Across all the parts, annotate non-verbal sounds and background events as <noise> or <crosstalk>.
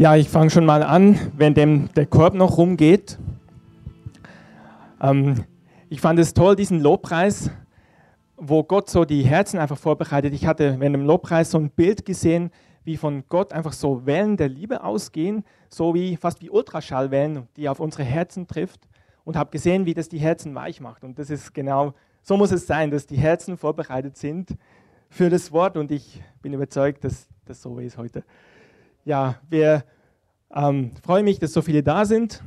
Ja, ich fange schon mal an, wenn dem der Korb noch rumgeht. Ähm, ich fand es toll, diesen Lobpreis, wo Gott so die Herzen einfach vorbereitet. Ich hatte während dem Lobpreis so ein Bild gesehen, wie von Gott einfach so Wellen der Liebe ausgehen, so wie fast wie Ultraschallwellen, die auf unsere Herzen trifft. Und habe gesehen, wie das die Herzen weich macht. Und das ist genau, so muss es sein, dass die Herzen vorbereitet sind für das Wort. Und ich bin überzeugt, dass das so ist heute ja, wir ähm, freuen mich, dass so viele da sind.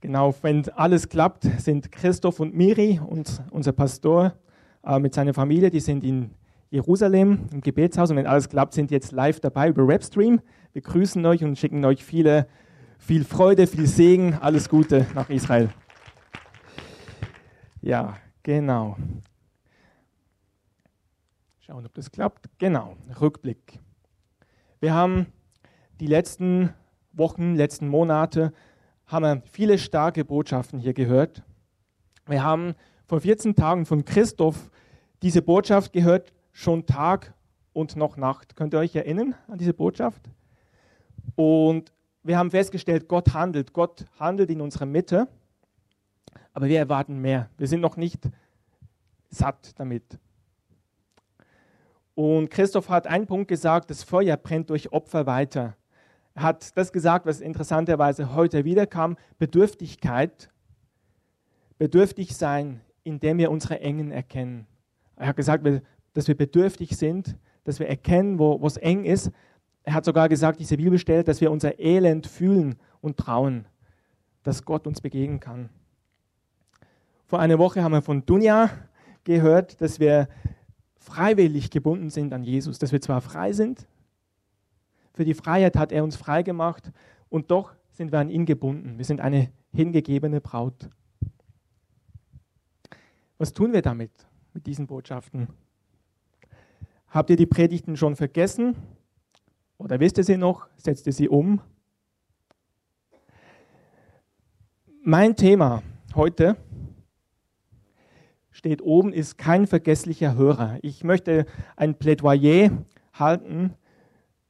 Genau, wenn alles klappt, sind Christoph und Miri und unser Pastor äh, mit seiner Familie, die sind in Jerusalem im Gebetshaus und wenn alles klappt, sind jetzt live dabei über Webstream. Wir grüßen euch und schicken euch viele, viel Freude, viel Segen, alles Gute nach Israel. Ja, genau. Schauen, ob das klappt. Genau, Rückblick. Wir haben die letzten Wochen, letzten Monate, haben wir viele starke Botschaften hier gehört. Wir haben vor 14 Tagen von Christoph diese Botschaft gehört, schon Tag und noch Nacht. Könnt ihr euch erinnern an diese Botschaft? Und wir haben festgestellt, Gott handelt. Gott handelt in unserer Mitte. Aber wir erwarten mehr. Wir sind noch nicht satt damit. Und Christoph hat einen Punkt gesagt, das Feuer brennt durch Opfer weiter. Er hat das gesagt, was interessanterweise heute wiederkam, Bedürftigkeit, bedürftig sein, indem wir unsere Engen erkennen. Er hat gesagt, dass wir bedürftig sind, dass wir erkennen, wo es eng ist. Er hat sogar gesagt, diese Bibel stellt, dass wir unser Elend fühlen und trauen, dass Gott uns begegnen kann. Vor einer Woche haben wir von Dunja gehört, dass wir freiwillig gebunden sind an Jesus, dass wir zwar frei sind, für die Freiheit hat er uns frei gemacht und doch sind wir an ihn gebunden. Wir sind eine hingegebene Braut. Was tun wir damit, mit diesen Botschaften? Habt ihr die Predigten schon vergessen? Oder wisst ihr sie noch? Setzt ihr sie um? Mein Thema heute steht oben, ist kein vergesslicher Hörer. Ich möchte ein Plädoyer halten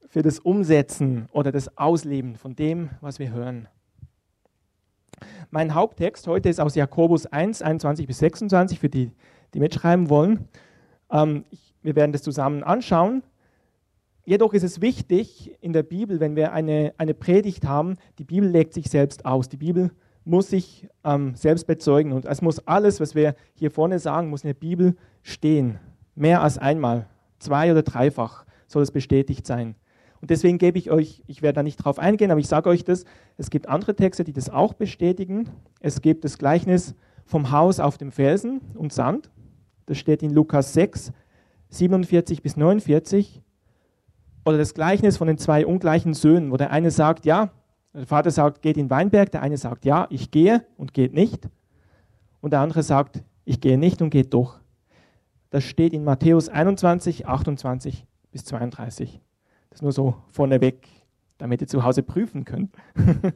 für das Umsetzen oder das Ausleben von dem, was wir hören. Mein Haupttext heute ist aus Jakobus 1, 21 bis 26, für die, die mitschreiben wollen. Ähm, ich, wir werden das zusammen anschauen. Jedoch ist es wichtig in der Bibel, wenn wir eine, eine Predigt haben, die Bibel legt sich selbst aus. Die Bibel muss sich ähm, selbst bezeugen. Und es muss alles, was wir hier vorne sagen, muss in der Bibel stehen. Mehr als einmal, zwei oder dreifach soll es bestätigt sein. Und deswegen gebe ich euch, ich werde da nicht drauf eingehen, aber ich sage euch das, es gibt andere Texte, die das auch bestätigen. Es gibt das Gleichnis vom Haus auf dem Felsen und Sand. Das steht in Lukas 6, 47 bis 49. Oder das Gleichnis von den zwei ungleichen Söhnen, wo der eine sagt, ja, der Vater sagt, geht in Weinberg. Der eine sagt, ja, ich gehe und geht nicht. Und der andere sagt, ich gehe nicht und geht doch. Das steht in Matthäus 21, 28 bis 32. Das nur so vorneweg, damit ihr zu Hause prüfen könnt. <laughs>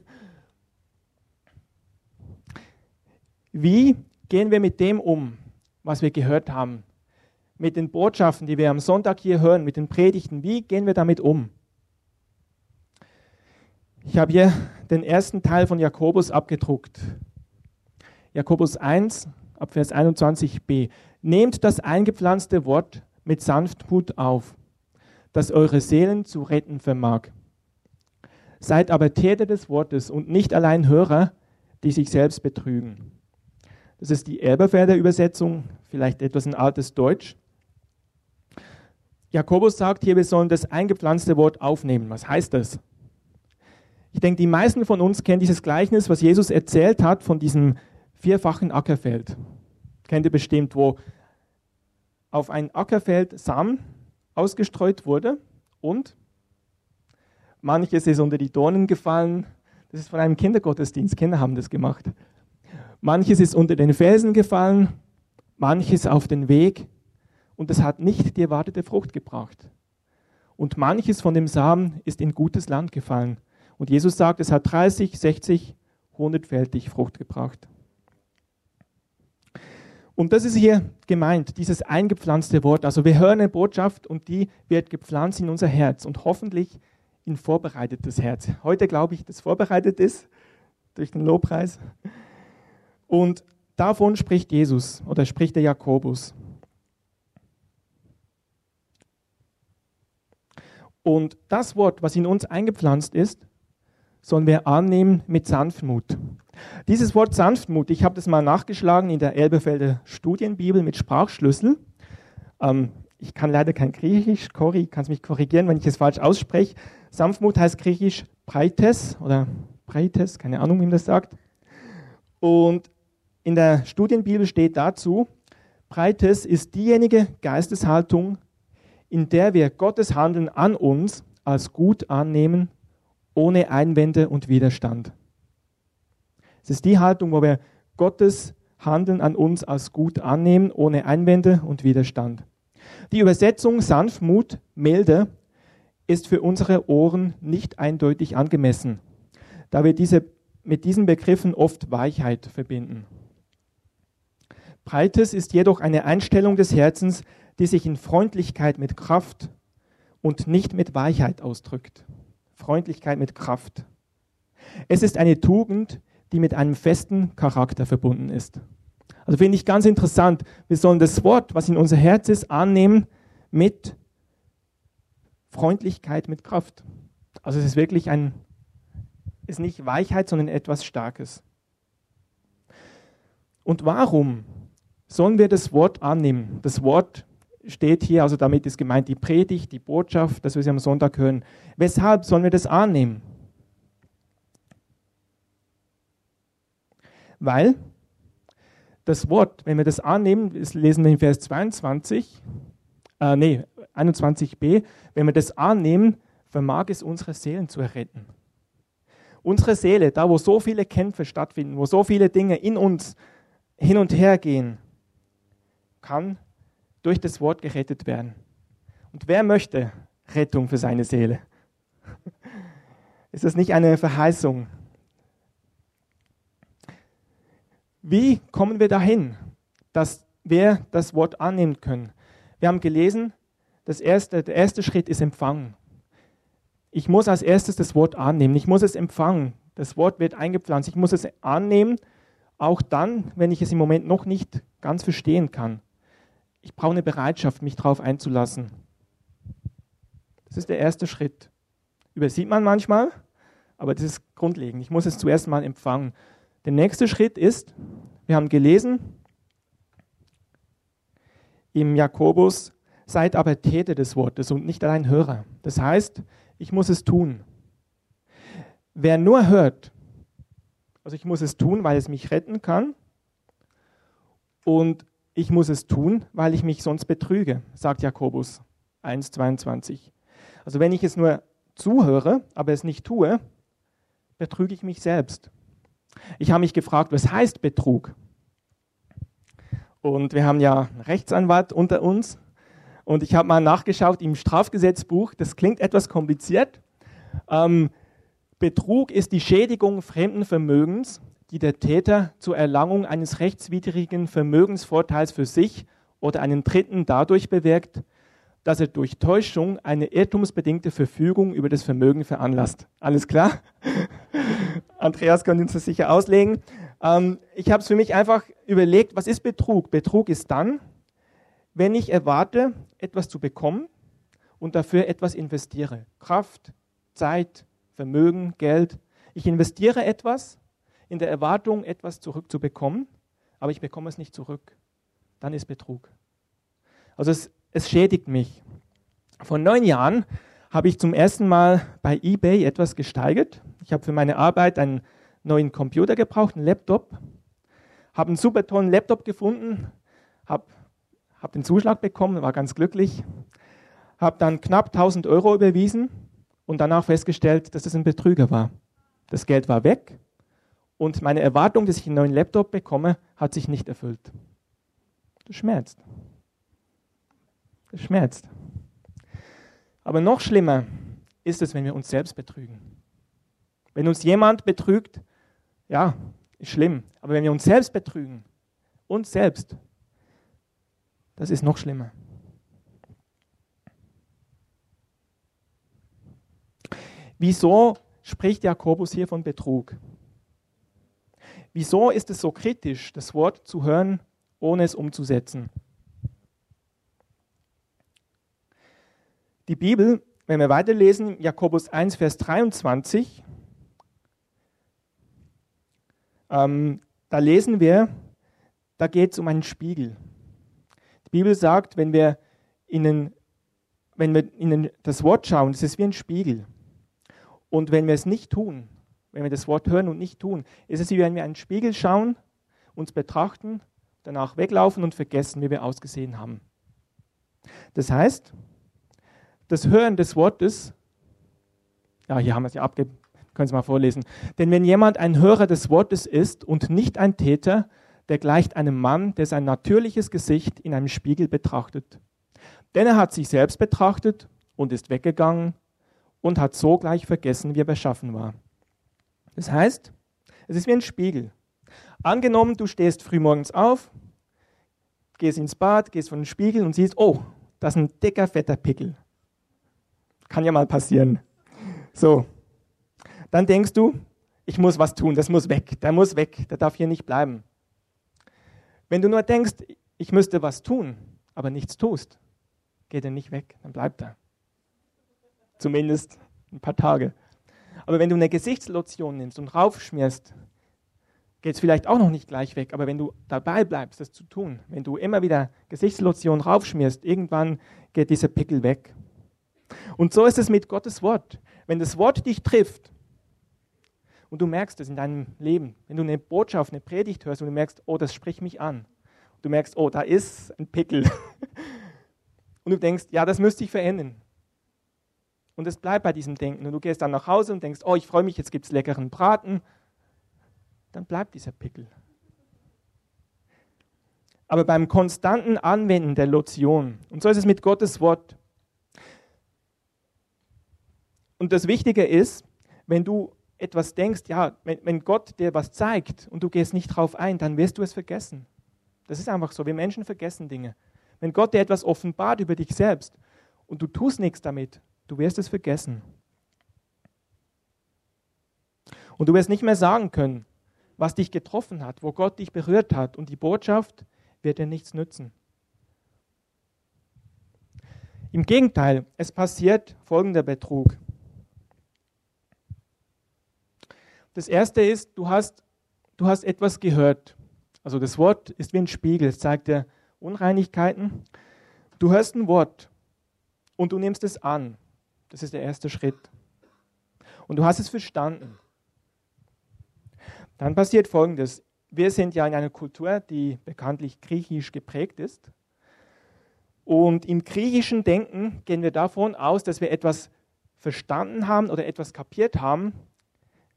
Wie gehen wir mit dem um, was wir gehört haben? Mit den Botschaften, die wir am Sonntag hier hören, mit den Predigten, wie gehen wir damit um? Ich habe hier den ersten Teil von Jakobus abgedruckt. Jakobus 1, ab Vers 21b. Nehmt das eingepflanzte Wort mit Sanftmut auf, das eure Seelen zu retten vermag. Seid aber Täter des Wortes und nicht allein Hörer, die sich selbst betrügen. Das ist die Elberfelder Übersetzung, vielleicht etwas ein altes Deutsch. Jakobus sagt hier, wir sollen das eingepflanzte Wort aufnehmen. Was heißt das? Ich denke, die meisten von uns kennen dieses Gleichnis, was Jesus erzählt hat von diesem vierfachen Ackerfeld. Kennt ihr bestimmt, wo auf ein Ackerfeld Samen ausgestreut wurde und manches ist unter die Dornen gefallen. Das ist von einem Kindergottesdienst. Kinder haben das gemacht. Manches ist unter den Felsen gefallen, manches auf den Weg und es hat nicht die erwartete Frucht gebracht. Und manches von dem Samen ist in gutes Land gefallen und Jesus sagt, es hat 30, 60, 100-fältig Frucht gebracht. Und das ist hier gemeint, dieses eingepflanzte Wort. Also wir hören eine Botschaft und die wird gepflanzt in unser Herz und hoffentlich in vorbereitetes Herz. Heute glaube ich, das vorbereitet ist durch den Lobpreis. Und davon spricht Jesus oder spricht der Jakobus. Und das Wort, was in uns eingepflanzt ist, sollen wir annehmen mit Sanftmut. Dieses Wort Sanftmut, ich habe das mal nachgeschlagen in der Elbefelder Studienbibel mit Sprachschlüssel. Ähm, ich kann leider kein Griechisch, Cory, kannst mich korrigieren, wenn ich es falsch ausspreche. Sanftmut heißt griechisch Breites oder Breites, keine Ahnung, wie man das sagt. Und in der Studienbibel steht dazu, Breites ist diejenige Geisteshaltung, in der wir Gottes Handeln an uns als gut annehmen, ohne Einwände und Widerstand. Es ist die Haltung, wo wir Gottes Handeln an uns als gut annehmen, ohne Einwände und Widerstand. Die Übersetzung Sanftmut, milde, ist für unsere Ohren nicht eindeutig angemessen, da wir diese, mit diesen Begriffen oft Weichheit verbinden. Breites ist jedoch eine Einstellung des Herzens, die sich in Freundlichkeit mit Kraft und nicht mit Weichheit ausdrückt. Freundlichkeit mit Kraft. Es ist eine Tugend, die mit einem festen Charakter verbunden ist. Also finde ich ganz interessant. Wir sollen das Wort, was in unser Herz ist, annehmen mit Freundlichkeit, mit Kraft. Also es ist wirklich ein, ist nicht Weichheit, sondern etwas Starkes. Und warum sollen wir das Wort annehmen? Das Wort steht hier, also damit ist gemeint die Predigt, die Botschaft, dass wir sie am Sonntag hören. Weshalb sollen wir das annehmen? Weil das Wort, wenn wir das annehmen, das lesen wir in Vers 22, äh, nee, 21b, wenn wir das annehmen, vermag es unsere Seelen zu erretten. Unsere Seele, da wo so viele Kämpfe stattfinden, wo so viele Dinge in uns hin und her gehen, kann durch das Wort gerettet werden. Und wer möchte Rettung für seine Seele? <laughs> Ist das nicht eine Verheißung? Wie kommen wir dahin, dass wir das Wort annehmen können? Wir haben gelesen, das erste, der erste Schritt ist Empfangen. Ich muss als erstes das Wort annehmen. Ich muss es empfangen. Das Wort wird eingepflanzt. Ich muss es annehmen, auch dann, wenn ich es im Moment noch nicht ganz verstehen kann. Ich brauche eine Bereitschaft, mich darauf einzulassen. Das ist der erste Schritt. Übersieht man manchmal, aber das ist grundlegend. Ich muss es zuerst mal empfangen. Der nächste Schritt ist, wir haben gelesen im Jakobus, seid aber Täter des Wortes und nicht allein Hörer. Das heißt, ich muss es tun. Wer nur hört, also ich muss es tun, weil es mich retten kann, und ich muss es tun, weil ich mich sonst betrüge, sagt Jakobus 1,22. Also wenn ich es nur zuhöre, aber es nicht tue, betrüge ich mich selbst. Ich habe mich gefragt, was heißt Betrug? Und wir haben ja einen Rechtsanwalt unter uns. Und ich habe mal nachgeschaut im Strafgesetzbuch. Das klingt etwas kompliziert. Ähm, Betrug ist die Schädigung fremden Vermögens die der Täter zur Erlangung eines rechtswidrigen Vermögensvorteils für sich oder einen Dritten dadurch bewirkt, dass er durch Täuschung eine irrtumsbedingte Verfügung über das Vermögen veranlasst. Alles klar? <laughs> Andreas kann uns das sicher auslegen. Ähm, ich habe es für mich einfach überlegt, was ist Betrug? Betrug ist dann, wenn ich erwarte, etwas zu bekommen und dafür etwas investiere. Kraft, Zeit, Vermögen, Geld. Ich investiere etwas in der Erwartung, etwas zurückzubekommen, aber ich bekomme es nicht zurück. Dann ist Betrug. Also es, es schädigt mich. Vor neun Jahren habe ich zum ersten Mal bei eBay etwas gesteigert. Ich habe für meine Arbeit einen neuen Computer gebraucht, einen Laptop, habe einen super tollen Laptop gefunden, habe hab den Zuschlag bekommen, war ganz glücklich, habe dann knapp 1000 Euro überwiesen und danach festgestellt, dass es ein Betrüger war. Das Geld war weg und meine Erwartung, dass ich einen neuen Laptop bekomme, hat sich nicht erfüllt. Das schmerzt. Das schmerzt. Aber noch schlimmer ist es, wenn wir uns selbst betrügen. Wenn uns jemand betrügt, ja, ist schlimm. Aber wenn wir uns selbst betrügen, uns selbst, das ist noch schlimmer. Wieso spricht Jakobus hier von Betrug? Wieso ist es so kritisch, das Wort zu hören, ohne es umzusetzen? Die Bibel, wenn wir weiterlesen, Jakobus 1, Vers 23, ähm, da lesen wir, da geht es um einen Spiegel. Die Bibel sagt, wenn wir in, wenn wir in das Wort schauen, es ist wie ein Spiegel. Und wenn wir es nicht tun, wenn wir das Wort hören und nicht tun, ist es wie wenn wir einen Spiegel schauen, uns betrachten, danach weglaufen und vergessen, wie wir ausgesehen haben. Das heißt, das Hören des Wortes, ja, hier haben wir es ja abge, können Sie mal vorlesen. Denn wenn jemand ein Hörer des Wortes ist und nicht ein Täter, der gleicht einem Mann, der sein natürliches Gesicht in einem Spiegel betrachtet. Denn er hat sich selbst betrachtet und ist weggegangen und hat sogleich vergessen, wie er beschaffen war. Das heißt, es ist wie ein Spiegel. Angenommen, du stehst frühmorgens auf, gehst ins Bad, gehst vor den Spiegel und siehst, oh, das ist ein dicker, fetter Pickel. Kann ja mal passieren. So. Dann denkst du, ich muss was tun, das muss weg, der muss weg, der darf hier nicht bleiben. Wenn du nur denkst, ich müsste was tun, aber nichts tust, geht er nicht weg, dann bleibt er. Zumindest ein paar Tage. Aber wenn du eine Gesichtslotion nimmst und raufschmierst, geht es vielleicht auch noch nicht gleich weg. Aber wenn du dabei bleibst, das zu tun, wenn du immer wieder Gesichtslotion raufschmierst, irgendwann geht dieser Pickel weg. Und so ist es mit Gottes Wort. Wenn das Wort dich trifft und du merkst es in deinem Leben, wenn du eine Botschaft, eine Predigt hörst und du merkst, oh, das spricht mich an. Du merkst, oh, da ist ein Pickel. <laughs> Und du denkst, ja, das müsste ich verändern. Und es bleibt bei diesem Denken. Und du gehst dann nach Hause und denkst, oh, ich freue mich, jetzt gibt es leckeren Braten. Dann bleibt dieser Pickel. Aber beim konstanten Anwenden der Lotion, und so ist es mit Gottes Wort, und das Wichtige ist, wenn du etwas denkst, ja, wenn, wenn Gott dir was zeigt und du gehst nicht drauf ein, dann wirst du es vergessen. Das ist einfach so. Wir Menschen vergessen Dinge. Wenn Gott dir etwas offenbart über dich selbst und du tust nichts damit, du wirst es vergessen. Und du wirst nicht mehr sagen können, was dich getroffen hat, wo Gott dich berührt hat. Und die Botschaft wird dir nichts nützen. Im Gegenteil, es passiert folgender Betrug. Das erste ist, du hast, du hast etwas gehört. Also das Wort ist wie ein Spiegel, es zeigt dir Unreinigkeiten. Du hörst ein Wort und du nimmst es an. Das ist der erste Schritt. Und du hast es verstanden. Dann passiert Folgendes. Wir sind ja in einer Kultur, die bekanntlich griechisch geprägt ist. Und im griechischen Denken gehen wir davon aus, dass wir etwas verstanden haben oder etwas kapiert haben,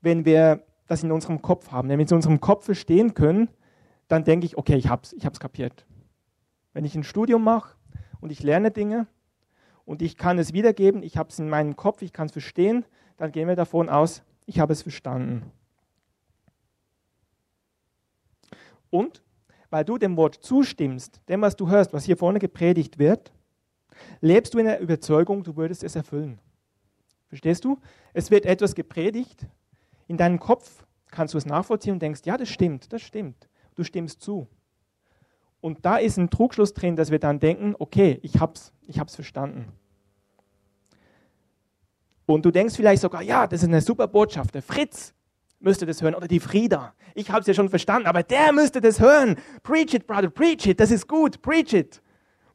wenn wir das in unserem Kopf haben. Wenn wir es in unserem Kopf verstehen können, dann denke ich, okay, ich habe es ich kapiert. Wenn ich ein Studium mache und ich lerne Dinge und ich kann es wiedergeben, ich habe es in meinem Kopf, ich kann es verstehen, dann gehen wir davon aus, ich habe es verstanden. Und weil du dem Wort zustimmst, dem, was du hörst, was hier vorne gepredigt wird, lebst du in der Überzeugung, du würdest es erfüllen. Verstehst du? Es wird etwas gepredigt, in deinem Kopf kannst du es nachvollziehen und denkst, ja, das stimmt, das stimmt. Du stimmst zu. Und da ist ein Trugschluss drin, dass wir dann denken, okay, ich hab's, ich hab's verstanden. Und du denkst vielleicht sogar, ja, das ist eine super Botschaft. Der Fritz müsste das hören oder die Frieda. Ich habe es ja schon verstanden, aber der müsste das hören. Preach it, brother, preach it. Das ist gut, preach it.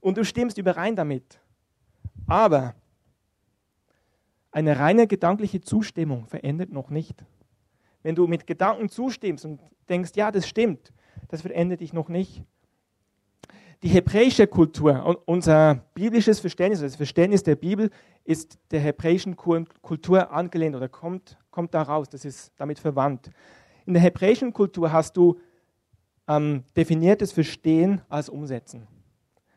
Und du stimmst überein damit. Aber eine reine gedankliche Zustimmung verändert noch nicht. Wenn du mit Gedanken zustimmst und denkst, ja, das stimmt, das verändert dich noch nicht. Die hebräische Kultur, unser biblisches Verständnis, das Verständnis der Bibel, ist der hebräischen Kultur angelehnt oder kommt, kommt daraus, das ist damit verwandt. In der hebräischen Kultur hast du ähm, definiertes Verstehen als Umsetzen.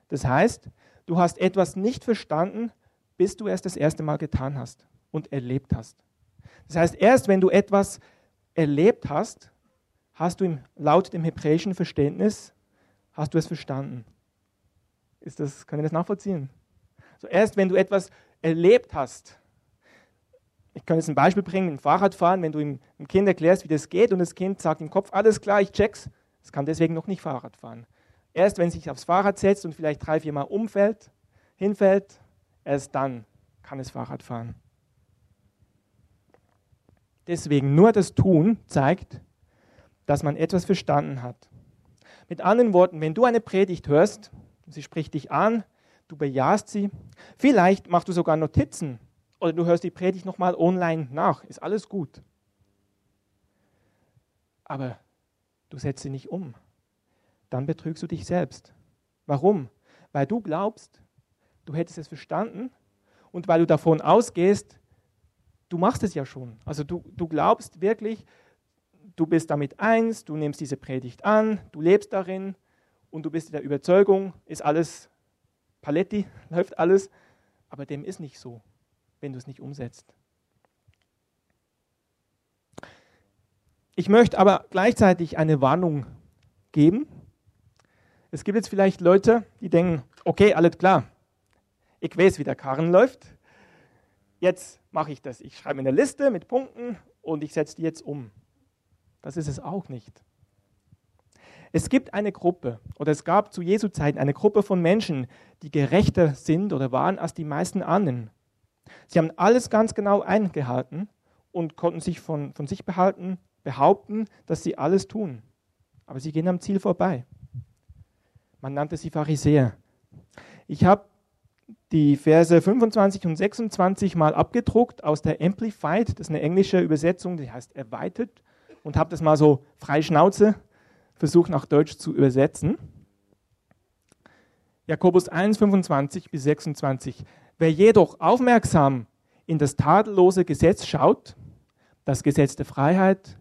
Das heißt, du hast etwas nicht verstanden, bis du es das erste Mal getan hast und erlebt hast. Das heißt, erst wenn du etwas erlebt hast, hast du im, laut dem hebräischen Verständnis, hast du es verstanden. Ist das, können wir das nachvollziehen? So erst wenn du etwas erlebt hast, ich kann jetzt ein Beispiel bringen dem Fahrradfahren, wenn du dem Kind erklärst, wie das geht und das Kind sagt im Kopf, alles klar, ich check's, es kann deswegen noch nicht Fahrrad fahren. Erst wenn es sich aufs Fahrrad setzt und vielleicht drei, vier Mal umfällt, hinfällt, erst dann kann es Fahrrad fahren. Deswegen nur das Tun zeigt, dass man etwas verstanden hat. Mit anderen Worten, wenn du eine Predigt hörst, sie spricht dich an, du bejahst sie, vielleicht machst du sogar Notizen oder du hörst die Predigt nochmal online nach, ist alles gut. Aber du setzt sie nicht um. Dann betrügst du dich selbst. Warum? Weil du glaubst, du hättest es verstanden und weil du davon ausgehst, du machst es ja schon. Also du, du glaubst wirklich, du bist damit eins, du nimmst diese Predigt an, du lebst darin und du bist in der Überzeugung, ist alles Paletti, <laughs> läuft alles, aber dem ist nicht so wenn du es nicht umsetzt. Ich möchte aber gleichzeitig eine Warnung geben. Es gibt jetzt vielleicht Leute, die denken, okay, alles klar, ich weiß, wie der Karren läuft. Jetzt mache ich das. Ich schreibe eine Liste mit Punkten und ich setze die jetzt um. Das ist es auch nicht. Es gibt eine Gruppe, oder es gab zu Jesu Zeiten eine Gruppe von Menschen, die gerechter sind oder waren als die meisten anderen. Sie haben alles ganz genau eingehalten und konnten sich von, von sich behalten, behaupten, dass sie alles tun. Aber sie gehen am Ziel vorbei. Man nannte sie Pharisäer. Ich habe die Verse 25 und 26 mal abgedruckt aus der Amplified, das ist eine englische Übersetzung, die heißt erweitert, und habe das mal so frei Schnauze versucht nach Deutsch zu übersetzen. Jakobus 1, 25 bis 26. Wer jedoch aufmerksam in das tadellose Gesetz schaut, das Gesetz der Freiheit,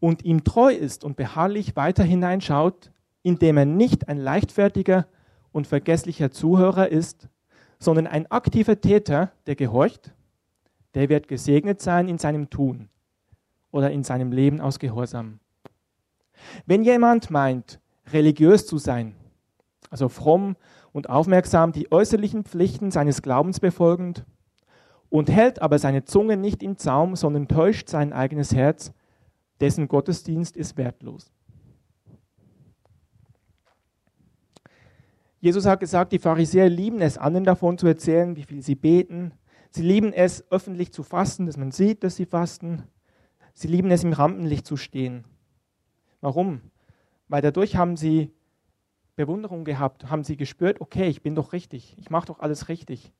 und ihm treu ist und beharrlich weiter hineinschaut, indem er nicht ein leichtfertiger und vergesslicher Zuhörer ist, sondern ein aktiver Täter, der gehorcht, der wird gesegnet sein in seinem Tun oder in seinem Leben aus Gehorsam. Wenn jemand meint, religiös zu sein, also fromm und aufmerksam die äußerlichen Pflichten seines Glaubens befolgend, und hält aber seine Zunge nicht im Zaum, sondern täuscht sein eigenes Herz, dessen Gottesdienst ist wertlos. Jesus hat gesagt, die Pharisäer lieben es, anderen davon zu erzählen, wie viel sie beten. Sie lieben es, öffentlich zu fasten, dass man sieht, dass sie fasten. Sie lieben es, im Rampenlicht zu stehen. Warum? Weil dadurch haben sie Bewunderung gehabt, haben sie gespürt, okay, ich bin doch richtig, ich mache doch alles richtig.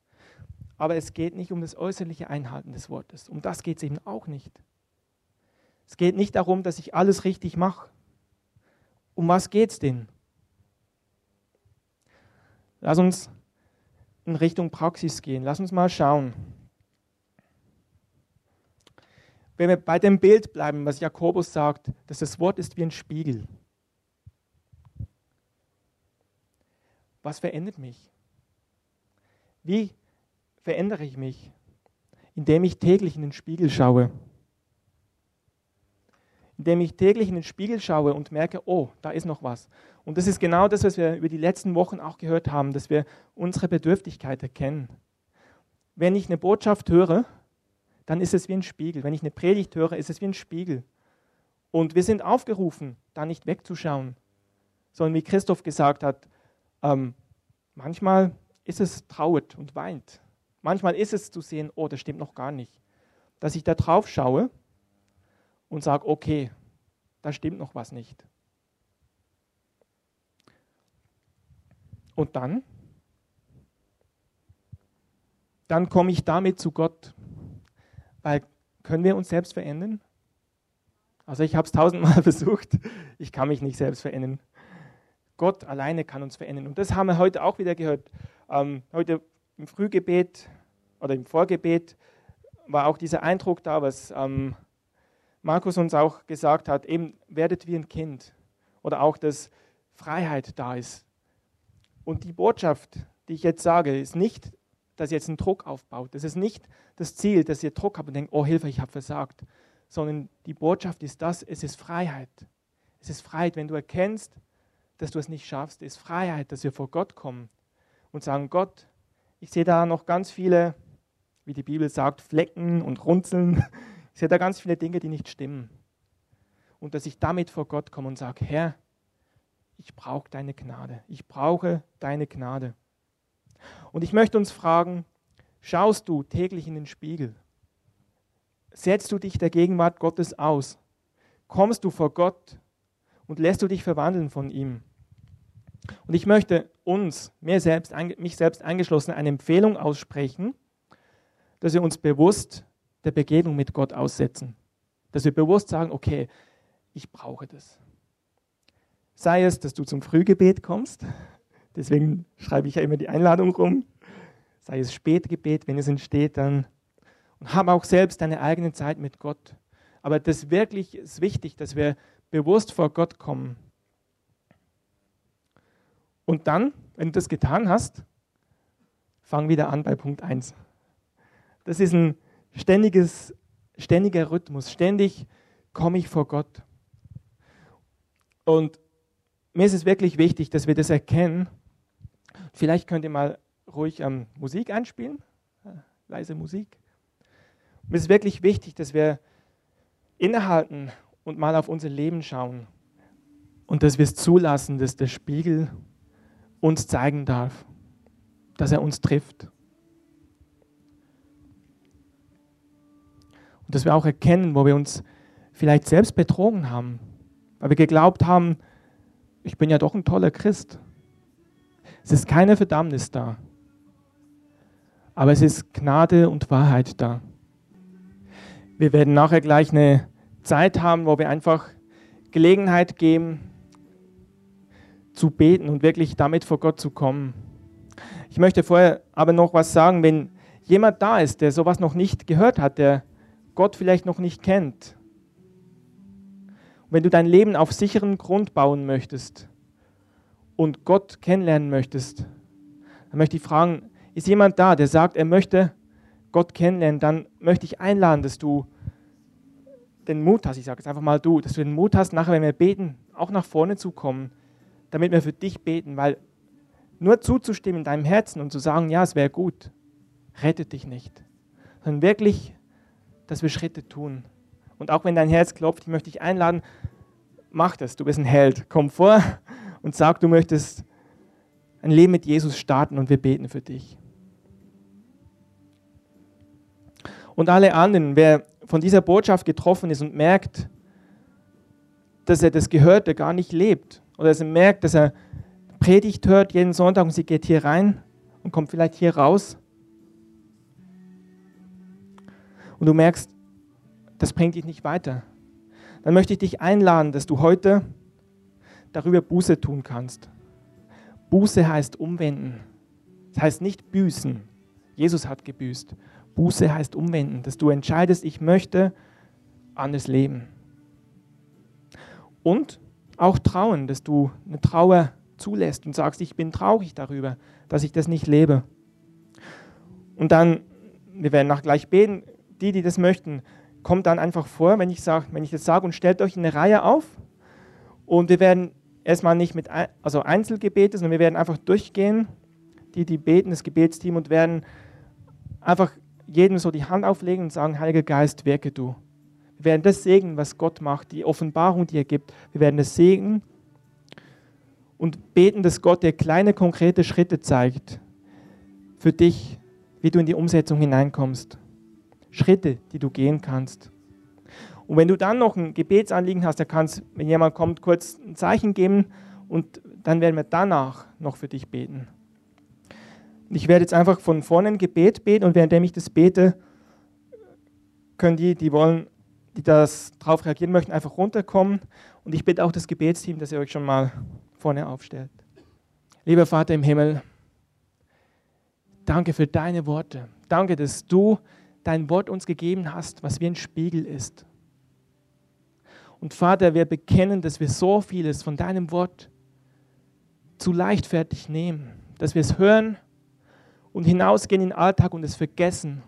Aber es geht nicht um das äußerliche Einhalten des Wortes. Um das geht es eben auch nicht. Es geht nicht darum, dass ich alles richtig mache. Um was geht es denn? Lass uns in Richtung Praxis gehen. Lass uns mal schauen. Wenn wir bei dem Bild bleiben, was Jakobus sagt, dass das Wort ist wie ein Spiegel. Was verändert mich? Wie verändere ich mich? Indem ich täglich in den Spiegel schaue. Indem ich täglich in den Spiegel schaue und merke, oh, da ist noch was. Und das ist genau das, was wir über die letzten Wochen auch gehört haben, dass wir unsere Bedürftigkeit erkennen. Wenn ich eine Botschaft höre, dann ist es wie ein Spiegel. Wenn ich eine Predigt höre, ist es wie ein Spiegel. Und wir sind aufgerufen, da nicht wegzuschauen, sondern wie Christoph gesagt hat, ähm, manchmal ist es trauert und weint. Manchmal ist es zu sehen, oh, das stimmt noch gar nicht. Dass ich da drauf schaue und sage, okay, da stimmt noch was nicht. Und dann? Dann komme ich damit zu Gott. Weil können wir uns selbst verändern? Also ich habe es tausendmal <laughs> versucht, ich kann mich nicht selbst verändern. Gott alleine kann uns verändern. Und das haben wir heute auch wieder gehört. Ähm, heute im Frühgebet oder im Vorgebet war auch dieser Eindruck da, was ähm, Markus uns auch gesagt hat, eben werdet wie ein Kind. Oder auch, dass Freiheit da ist. Und die Botschaft, die ich jetzt sage, ist nicht, dass ihr jetzt einen Druck aufbaut. Das ist nicht das Ziel, dass ihr Druck habt und denkt, oh Hilfe, ich habe versagt. Sondern die Botschaft ist das, es ist Freiheit. Es ist Freiheit, wenn du erkennst, dass du es nicht schaffst, ist Freiheit, dass wir vor Gott kommen und sagen, Gott, ich sehe da noch ganz viele wie die Bibel sagt, Flecken und Runzeln. Ich sehe da ganz viele Dinge, die nicht stimmen. Und dass ich damit vor Gott komme und sage, Herr, ich brauche deine Gnade. Ich brauche deine Gnade. Und ich möchte uns fragen, schaust du täglich in den Spiegel? Setzt du dich der Gegenwart Gottes aus? Kommst du vor Gott und lässt du dich verwandeln von ihm? Und ich möchte uns, mir selbst, mich selbst eingeschlossen, eine Empfehlung aussprechen, dass wir uns bewusst der Begegnung mit Gott aussetzen. Dass wir bewusst sagen, okay, ich brauche das. Sei es, dass du zum Frühgebet kommst, deswegen schreibe ich ja immer die Einladung rum, sei es Spätgebet, wenn es entsteht, dann und haben auch selbst deine eigene Zeit mit Gott. Aber das wirklich ist wichtig, dass wir bewusst vor Gott kommen. Und dann, wenn du das getan hast, fang wieder an bei Punkt 1. Das ist ein ständiges, ständiger Rhythmus. Ständig komme ich vor Gott. Und mir ist es wirklich wichtig, dass wir das erkennen. Vielleicht könnt ihr mal ruhig ähm, Musik einspielen, äh, leise Musik. Mir ist wirklich wichtig, dass wir innehalten und mal auf unser Leben schauen und dass wir es zulassen, dass der Spiegel uns zeigen darf, dass er uns trifft. Und dass wir auch erkennen, wo wir uns vielleicht selbst betrogen haben, weil wir geglaubt haben, ich bin ja doch ein toller Christ. Es ist keine Verdammnis da, aber es ist Gnade und Wahrheit da. Wir werden nachher gleich eine Zeit haben, wo wir einfach Gelegenheit geben, zu beten und wirklich damit vor Gott zu kommen. Ich möchte vorher aber noch was sagen, wenn jemand da ist, der sowas noch nicht gehört hat, der Gott vielleicht noch nicht kennt, wenn du dein Leben auf sicheren Grund bauen möchtest und Gott kennenlernen möchtest, dann möchte ich fragen, ist jemand da, der sagt, er möchte Gott kennenlernen, dann möchte ich einladen, dass du den Mut hast, ich sage jetzt einfach mal du, dass du den Mut hast, nachher, wenn wir beten, auch nach vorne zu kommen, damit wir für dich beten, weil nur zuzustimmen in deinem Herzen und zu sagen, ja, es wäre gut, rettet dich nicht, sondern wirklich, dass wir Schritte tun. Und auch wenn dein Herz klopft, ich möchte dich einladen, mach das, du bist ein Held. Komm vor und sag, du möchtest ein Leben mit Jesus starten und wir beten für dich. Und alle anderen, wer von dieser Botschaft getroffen ist und merkt, dass er das Gehörte gar nicht lebt oder dass er merkt, dass er Predigt hört jeden Sonntag und sie geht hier rein und kommt vielleicht hier raus und du merkst, das bringt dich nicht weiter, dann möchte ich dich einladen, dass du heute darüber Buße tun kannst. Buße heißt umwenden. Das heißt nicht büßen. Jesus hat gebüßt. Buße heißt umwenden, dass du entscheidest, ich möchte anders leben. Und auch trauen, dass du eine Trauer zulässt und sagst, ich bin traurig darüber, dass ich das nicht lebe. Und dann, wir werden nach gleich beten, die, die das möchten, kommt dann einfach vor, wenn ich, sag, wenn ich das sage und stellt euch in eine Reihe auf. Und wir werden erstmal nicht mit also Einzelgebete, sondern wir werden einfach durchgehen, die, die beten, das Gebetsteam und werden einfach jedem so die Hand auflegen und sagen, Heiliger Geist, wirke du. Wir werden das segnen, was Gott macht, die Offenbarung, die er gibt. Wir werden das segnen und beten, dass Gott dir kleine, konkrete Schritte zeigt für dich, wie du in die Umsetzung hineinkommst. Schritte, die du gehen kannst. Und wenn du dann noch ein Gebetsanliegen hast, dann kannst, wenn jemand kommt, kurz ein Zeichen geben und dann werden wir danach noch für dich beten. Ich werde jetzt einfach von vorne ein Gebet beten und währenddem ich das bete, können die, die wollen, die das darauf reagieren möchten, einfach runterkommen. Und ich bitte auch das Gebetsteam, dass ihr euch schon mal vorne aufstellt. Lieber Vater im Himmel, danke für deine Worte. Danke, dass du dein Wort uns gegeben hast, was wie ein Spiegel ist. Und Vater, wir bekennen, dass wir so vieles von deinem Wort zu leichtfertig nehmen, dass wir es hören und hinausgehen in den Alltag und es vergessen.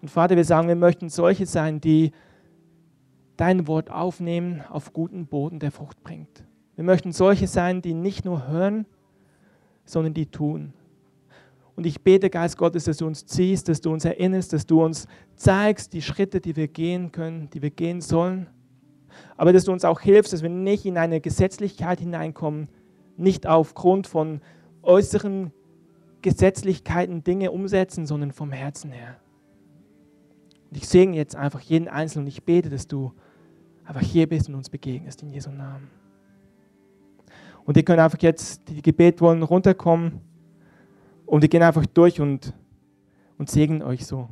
Und Vater, wir sagen, wir möchten solche sein, die dein Wort aufnehmen auf guten Boden, der Frucht bringt. Wir möchten solche sein, die nicht nur hören, sondern die tun. Und ich bete, Geist Gottes, dass du uns ziehst, dass du uns erinnerst, dass du uns zeigst die Schritte, die wir gehen können, die wir gehen sollen. Aber dass du uns auch hilfst, dass wir nicht in eine Gesetzlichkeit hineinkommen, nicht aufgrund von äußeren Gesetzlichkeiten Dinge umsetzen, sondern vom Herzen her. Und ich segne jetzt einfach jeden Einzelnen und ich bete, dass du einfach hier bist und uns begegnest in Jesu Namen. Und ihr könnt einfach jetzt die Gebet wollen runterkommen und wir gehen einfach durch und, und segnen euch so.